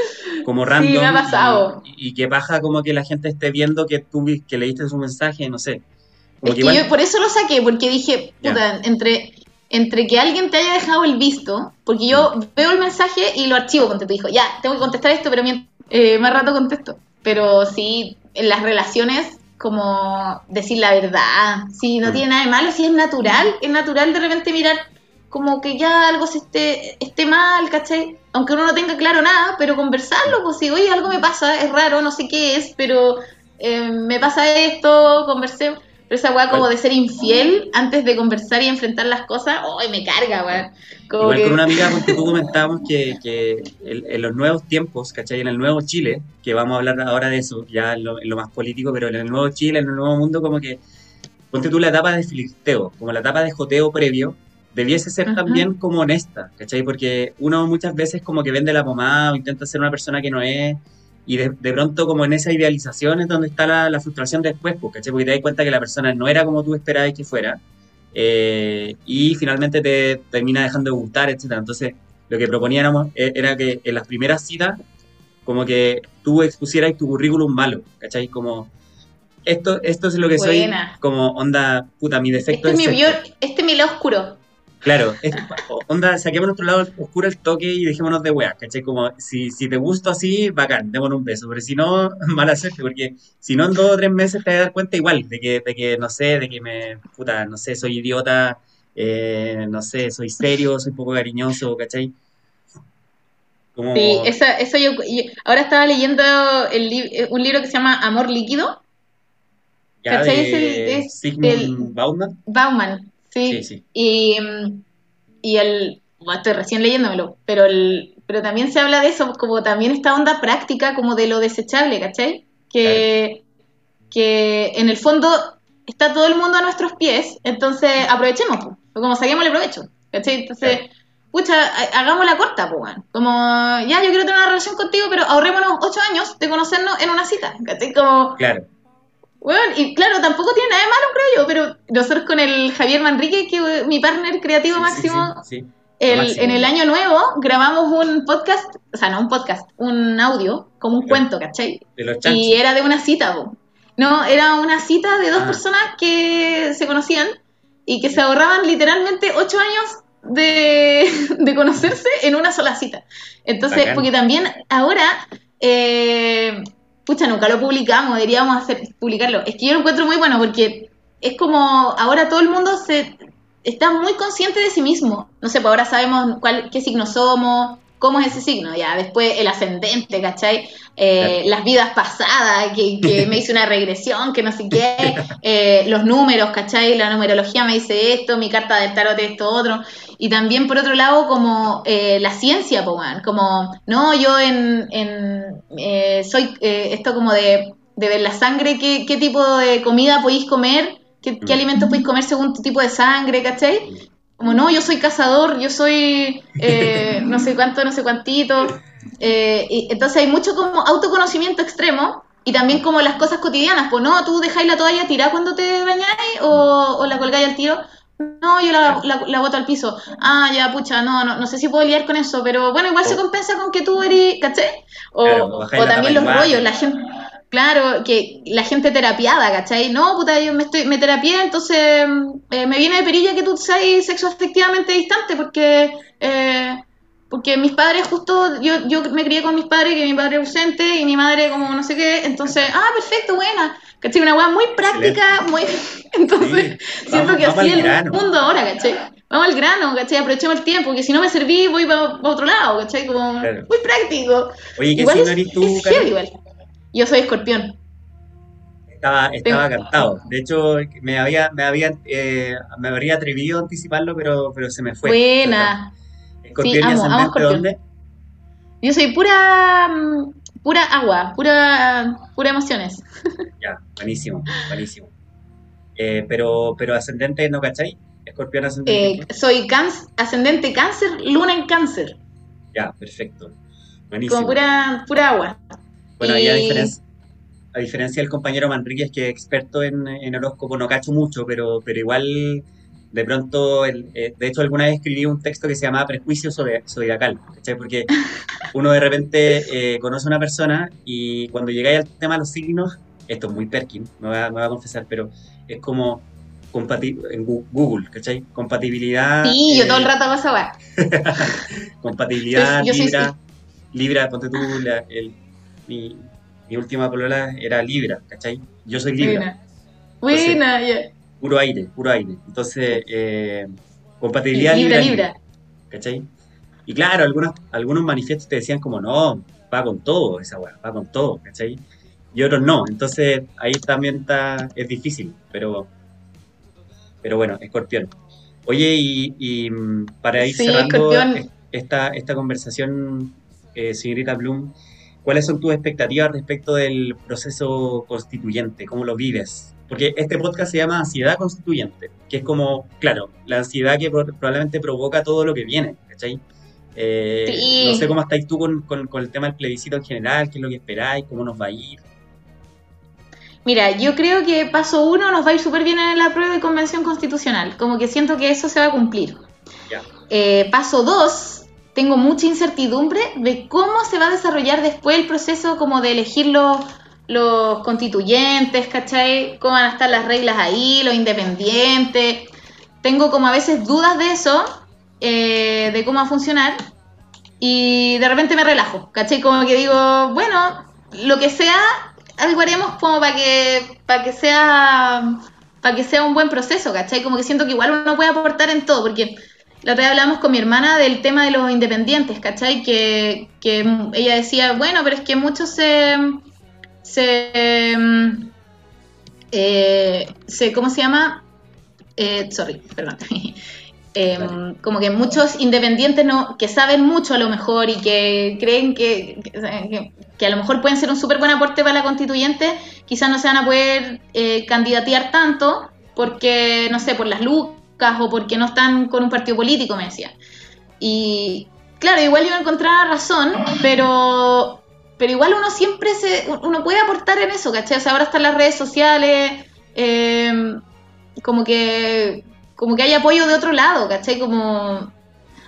como random. Sí, me ha pasado. Y, que baja como que la gente esté viendo que tú que leíste su mensaje, no sé. es que, yo por eso lo saqué, porque dije, puta, entre, entre que alguien te haya dejado el visto, porque yo mm. veo el mensaje y lo archivo, cuando te dijo, ya, tengo que contestar esto, pero eh, más rato contesto. Pero sí, en las relaciones como decir la verdad, si no mm. tiene nada de malo, si es natural, es natural de repente mirar como que ya algo se esté, esté mal, ¿cachai? Aunque uno no tenga claro nada, pero conversarlo, pues si, oye, algo me pasa, es raro, no sé qué es, pero eh, me pasa esto, conversé. Pero esa weá como de ser infiel antes de conversar y enfrentar las cosas, ¡ay, me carga, weá! Igual con una amiga con que tú comentábamos que, que en, los nuevos tiempos, ¿cachai? En el nuevo Chile, que vamos a hablar ahora de eso, ya en lo, más político, pero en el nuevo Chile, en el nuevo mundo, como que ponte tú la etapa de flirteo, como la etapa de joteo previo, debiese ser también como honesta, ¿cachai? Porque uno muchas veces como que vende la pomada o intenta ser una persona que no es, y de, pronto como en esa idealización es donde está la, frustración después, ¿cachai? Porque te das cuenta que la persona no era como tú esperabas que fuera, eh, y finalmente te termina dejando de gustar, etc. Entonces, lo que proponíamos e, era que en las primeras citas, como que tú expusieras tu currículum malo, ¿cachai? Como esto, esto es lo que soy, como onda, puta, mi defecto este es, mi Este es mi lado oscuro. Claro, onda, saquemos nuestro lado oscuro el toque y dejémonos de weá, ¿cachai? Como, si, si te gusto así, bacán, démonos un beso, pero si no, mala suerte, porque si no en dos o tres meses te vas a dar cuenta igual, de que, de que, no sé, de que me, puta, no sé, soy idiota, eh, no sé, soy serio, soy poco cariñoso, ¿cachai? Sí, eso, eso yo, ahora estaba leyendo el, un libro que se llama Amor Líquido, ¿Cachai? es el, Bauman. Bauman, sí. sí, Y, y el. estoy recién leyéndomelo, pero el, pero también se habla de eso, como también esta onda práctica, como de lo desechable, ¿cachai? Que, que en el fondo está todo el mundo a nuestros pies, entonces aprovechemos, pues, como saquémosle provecho, ¿cachai? Entonces, pucha, hagamos la corta, pues, como, ya, yo quiero tener una relación contigo, pero ahorrémonos ocho años de conocernos en una cita, ¿cachai? Como, claro bueno, y claro, tampoco tiene nada de malo, creo yo, pero nosotros con el Javier Manrique, que mi partner creativo máximo, en el año nuevo grabamos un podcast, o sea, no un podcast, un audio, como un cuento, ¿cachai? y era de una cita, No, era una cita de dos ah. personas que se conocían y que se ahorraban literalmente ocho años de, de conocerse en una sola cita. Entonces, porque también ahora... Eh, pucha, nunca lo publicamos, deberíamos hacer, publicarlo. Es que yo lo encuentro muy bueno porque es como ahora todo el mundo se está muy consciente de sí mismo. No sé, pues ahora sabemos cuál, qué signo somos, cómo es ese signo, ya. Después el ascendente, ¿cachai? Eh, las vidas pasadas, que, me hice una regresión, que no sé qué, eh, los números, ¿cachai? La numerología me dice esto, mi carta del tarot esto, otro. Y también, por otro lado, como eh, la ciencia, como, no, yo en, soy esto como de, ver la sangre, qué, qué tipo de comida podéis comer, qué, qué alimentos podéis comer según tu tipo de sangre, ¿cachai? Como, no, yo soy cazador, yo soy no sé cuánto, no sé cuántito. Eh, y entonces hay mucho como autoconocimiento extremo y también como las cosas cotidianas, pues no, tú dejáis la toalla tirada cuando te bañáis o, la colgáis al tiro. No, yo la, la, boto al piso. Ah, ya, pucha, no, no, no sé si puedo lidiar con eso, pero bueno, igual se compensa con que tú eres, ¿cachai? O, o también los rollos, la gente, claro, que la gente terapiada, ¿cachai? No, puta, yo me, estoy, me terapié, entonces eh, me viene de perilla que tú seas sexo efectivamente distante, porque eh, porque mis padres justo, yo, yo me crié con mis padres, que mi padre es ausente y mi madre como no sé qué, entonces, ah, perfecto, buena, ¿cachai? Una weá muy práctica, muy... Entonces, siento que así es el mundo ahora, ¿cachai? Vamos al grano, ¿cachai? Aprovechemos el tiempo, que si no me serví voy para otro lado, ¿cachai? Como muy práctico. Oye, ¿qué signo eres tú, igual. Yo soy escorpión. Estaba, estaba cantado. De hecho, me había, me había, eh, me habría atrevido a anticiparlo, pero, pero se me fue. Buena. ¿Escorpión sí, amo, dónde? Yo soy pura mm, pura agua, pura pura emociones. Ya, buenísimo, buenísimo. Eh, pero, pero ascendente, ¿no cachai? Escorpión ascendente. Eh, soy ascendente cáncer, luna en cáncer. Ya, perfecto. Buenísimo. Como pura, pura agua. Bueno, y... a diferencia, a diferencia del compañero Manríquez, que es experto en, en horóscopo, no cacho mucho, pero, pero igual de pronto, eh, de hecho alguna vez escribí un texto que se llamaba Prejuicio Zodiacal, ¿cachai? Porque uno de repente eh, conoce a una persona y cuando llegáis al tema de los signos, esto es muy Perkin, me voy a, confesar, pero es como en Google, ¿cachai? Compatibilidad. Sí, yo todo el eh, rato paso a Compatibilidad, Libra, Libra, ponte tú, mi, última polola era Libra, ¿cachai? Yo soy Libra. Buena, buena, puro aire, puro aire. Entonces, eh, compatibilidad libre. Libre, ¿Cachai? Y claro, algunos, algunos manifiestos te decían como, no, va con todo esa weá, va con todo, ¿cachai? Y otros no. Entonces, ahí también está, es difícil, pero, pero bueno, escorpión. Oye, y, mm, para ir cerrando esta, esta conversación, eh, señorita Bloom, ¿cuáles son tus expectativas respecto del proceso constituyente? ¿Cómo lo vives? Porque este podcast se llama Ansiedad Constituyente. que es como, claro, la ansiedad que probablemente provoca todo lo que viene, ¿cachai? Eh, no sé cómo estáis tú con, con, el tema del plebiscito en general, qué es lo que esperáis, cómo nos va a ir. Mira, yo creo que paso uno nos va a ir súper bien en la prueba de convención constitucional, como que siento que eso se va a cumplir. Eh, paso dos, tengo mucha incertidumbre de cómo se va a desarrollar después el proceso como de elegir los, los constituyentes, ¿cachai? ¿Cómo van a estar las reglas ahí, los independientes? Tengo como a veces dudas de eso, eh, de cómo va a funcionar, y de repente me relajo, ¿cachai? Como que digo, bueno, lo que sea, algo haremos como para que, para que sea para que sea un buen proceso, ¿cachai? Como que siento que igual uno puede aportar en todo, porque la otra vez hablamos con mi hermana del tema de los independientes, ¿cachai? Que, que ella decía, bueno, pero es que muchos se... se, eh, se ¿Cómo se llama? Eh, sorry, perdón. Em, como que muchos independientes no, que saben mucho a lo mejor y que creen que, que, a lo mejor pueden ser un súper buen aporte para la constituyente, quizás no se van a poder eh, candidatear tanto porque, no sé, por las lucas o porque no están con un partido político, me decía. Y claro, igual yo encontraba razón, pero, pero igual uno siempre se, uno puede aportar en eso, ¿cachai? O sea, ahora están las redes sociales, em, como que como que hay apoyo de otro lado, ¿cachai? Como,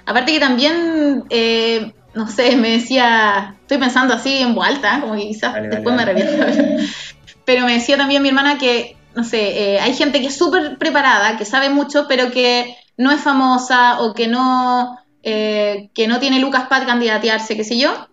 aparte que también, eh, no sé, me decía, estoy pensando así en voz alta, como que quizás después me arrepiento, pero me decía también mi hermana que, no sé, eh, hay gente que es súper preparada, que sabe mucho, pero que no es famosa o que no, eh, que no tiene lucas para candidatearse, qué sé yo.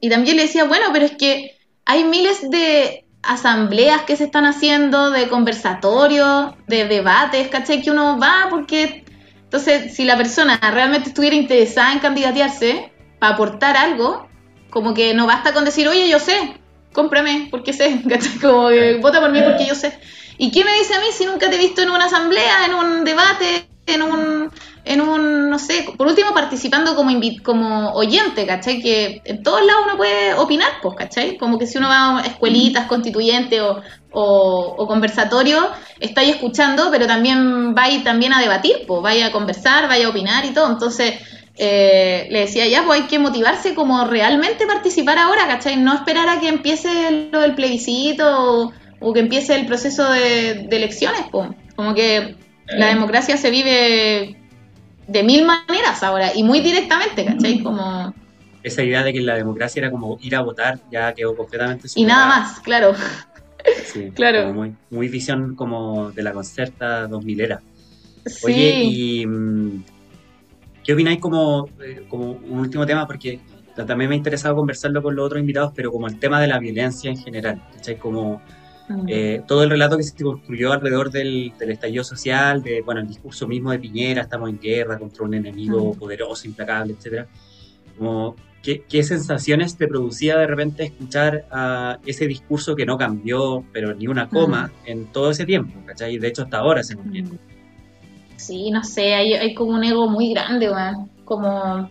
Y también le decía, bueno, pero es que hay miles de, asambleas que se están haciendo, de conversatorios, de debates, ¿cachai? Que uno va porque... Entonces, si la persona realmente estuviera interesada en candidatearse para aportar algo, como que no basta con decir, oye, yo sé, cómprame porque sé, ¿cachai? Como que vota por mí porque yo sé. ¿Y qué me dice a mí si nunca te he visto en una asamblea, en un debate, en un en un, no sé, por último participando como, como oyente, ¿cachai? Que en todos lados uno puede opinar, pues, ¿cachai? Como que si uno va a escuelitas, constituyentes o, o, conversatorio, está ahí escuchando, pero también va a también a debatir, pues, vaya a conversar, vaya a opinar y todo. Entonces, eh, le decía, ya, pues hay que motivarse como realmente participar ahora, ¿cachai? No esperar a que empiece lo del plebiscito o, que empiece el proceso de, de elecciones, pues. Como que la democracia se vive de mil maneras ahora y muy directamente, ¿cachai? Como... Esa idea de que la democracia era como ir a votar ya quedó completamente... Y nada más, claro. Sí, claro. Muy, muy, visión como de la concerta 2000 era. Oye, y mm, ¿qué opináis como, eh, como un último tema? Porque también me ha interesado conversarlo con los otros invitados, pero como el tema de la violencia en general, ¿cachai? Como Mm. Eh, todo el relato que se construyó alrededor del, estallido social, de, bueno, el discurso mismo de Piñera, estamos en guerra contra un enemigo mm. poderoso, implacable, etcétera. Como, ¿qué, sensaciones te producía de repente escuchar a ese discurso que no cambió, pero ni una coma, mm. en todo ese tiempo, ¿cachai? De hecho, hasta ahora se mantiene. Sí, no sé, hay, hay como un ego muy grande, como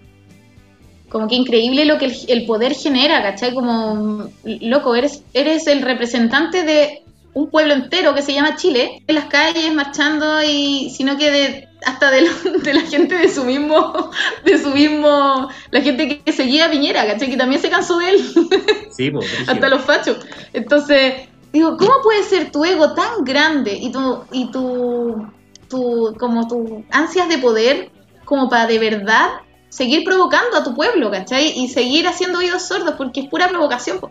como que increíble lo que el, poder genera, ¿cachai? Como, loco, eres, eres el representante de un pueblo entero que se llama Chile, en las calles marchando y sino que de, hasta de, la gente de su mismo, de su mismo, la gente que, seguía a Piñera, ¿cachai? Que también se cansó de él. Sí, pues, hasta los fachos. Entonces, digo, ¿cómo puede ser tu ego tan grande y tu, y tu, tu como tu ansias de poder como para de verdad seguir provocando a tu pueblo, ¿cachai? Y seguir haciendo oídos sordos, porque es pura provocación.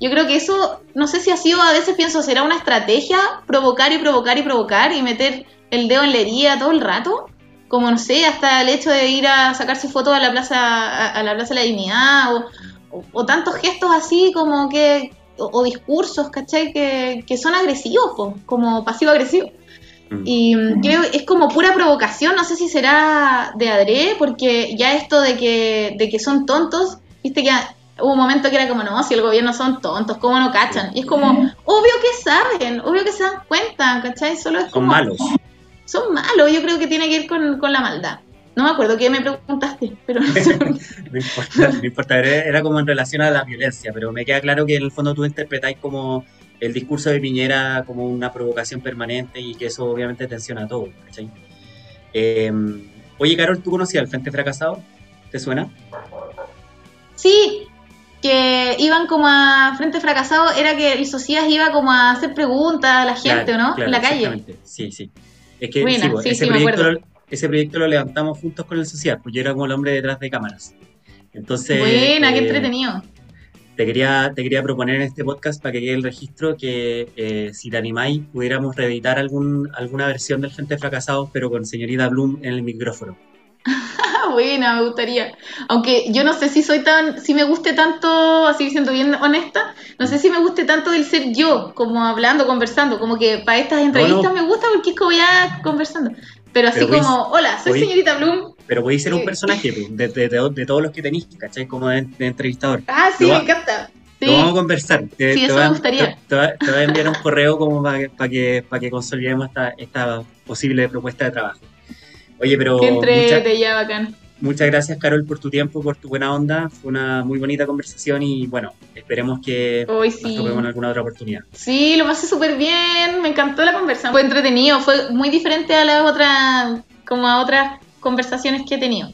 Yo creo que eso, no sé si ha sido, a veces pienso, será una estrategia provocar y provocar y provocar y meter el dedo en la herida todo el rato. Como, no sé, hasta el hecho de ir a sacarse fotos a la plaza, a, la Plaza de la Dignidad, o, tantos gestos así como que, o, discursos, ¿cachai? Que, que son agresivos, como pasivo-agresivos. Mm. Y creo es como pura provocación, no sé si será de adrede, porque ya esto de que, de que son tontos, viste que hubo un momento que era como, no, si el gobierno son tontos, ¿cómo no cachan? Y es como, obvio que saben, obvio que se dan cuenta, ¿cachai? Solo es como, son malos. Son malos, yo creo que tiene que ir con, con la maldad. No me acuerdo qué me preguntaste, pero no, importa, no importa, era como en relación a la violencia, pero me queda claro que en el fondo tú interpretáis como el discurso de Piñera como una provocación permanente y que eso obviamente tensiona a todo, Em, oye, Carol, ¿tú conocías al Frente Fracasado? ¿Te suena? Sí, que iban como a Frente Fracasado, era que el Socias iba como a hacer preguntas a la gente, ¿no? en la calle. Sí, sí. Es que pues, ese, proyecto lo, ese, proyecto lo, levantamos juntos con el Socias, pues yo era como el hombre detrás de cámaras. Entonces. Buena, qué eh, entretenido. Te quería, te quería proponer en este podcast para que quede el registro que eh, si te animáis pudiéramos reeditar algún, alguna versión del Frente Fracasados, pero con señorita Bloom en el micrófono. Buena, me gustaría. Aunque yo no sé si soy tan, si me guste tanto, así siendo bien honesta, no sé si me guste tanto del ser yo, como hablando, conversando, como que para estas entrevistas me gusta porque es como ya conversando. Pero así como, hola, soy señorita Bloom. Pero podéis ser un personaje pues, de, de, de, todos los que tenéis, ¿cachai? Como de, entrevistador. Ah, sí, me encanta. Lo vamos a conversar. sí, eso me gustaría. Te, voy a enviar un correo como para que, para que, para que consolidemos esta, esta posible propuesta de trabajo. Oye, pero. entre ya bacán. Muchas gracias, Carol, por tu tiempo, por tu buena onda. Fue una muy bonita conversación y bueno, esperemos que Hoy sí. nos en alguna otra oportunidad. Sí, lo pasé súper bien. Me encantó la conversación. Fue entretenido. Fue muy diferente a las otras, como a otras conversaciones que he tenido.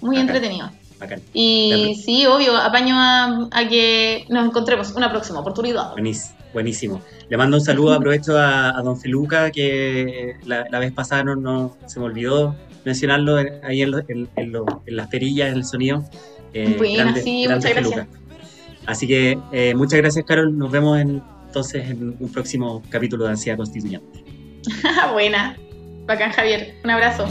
Muy entretenido. Bacán. Y sí, obvio, apaño a, que nos encontremos una próxima oportunidad. Buenísimo. Le mando un saludo, aprovecho a, don Feluca, que la, vez pasada no, no, se me olvidó mencionarlo ahí en, las perillas, en el sonido. Eh, sí, muchas gracias. Así que eh, muchas gracias, Carol. Nos vemos entonces en un próximo capítulo de Ansiedad Constituyente. Buena. Bacán, Javier. Un abrazo.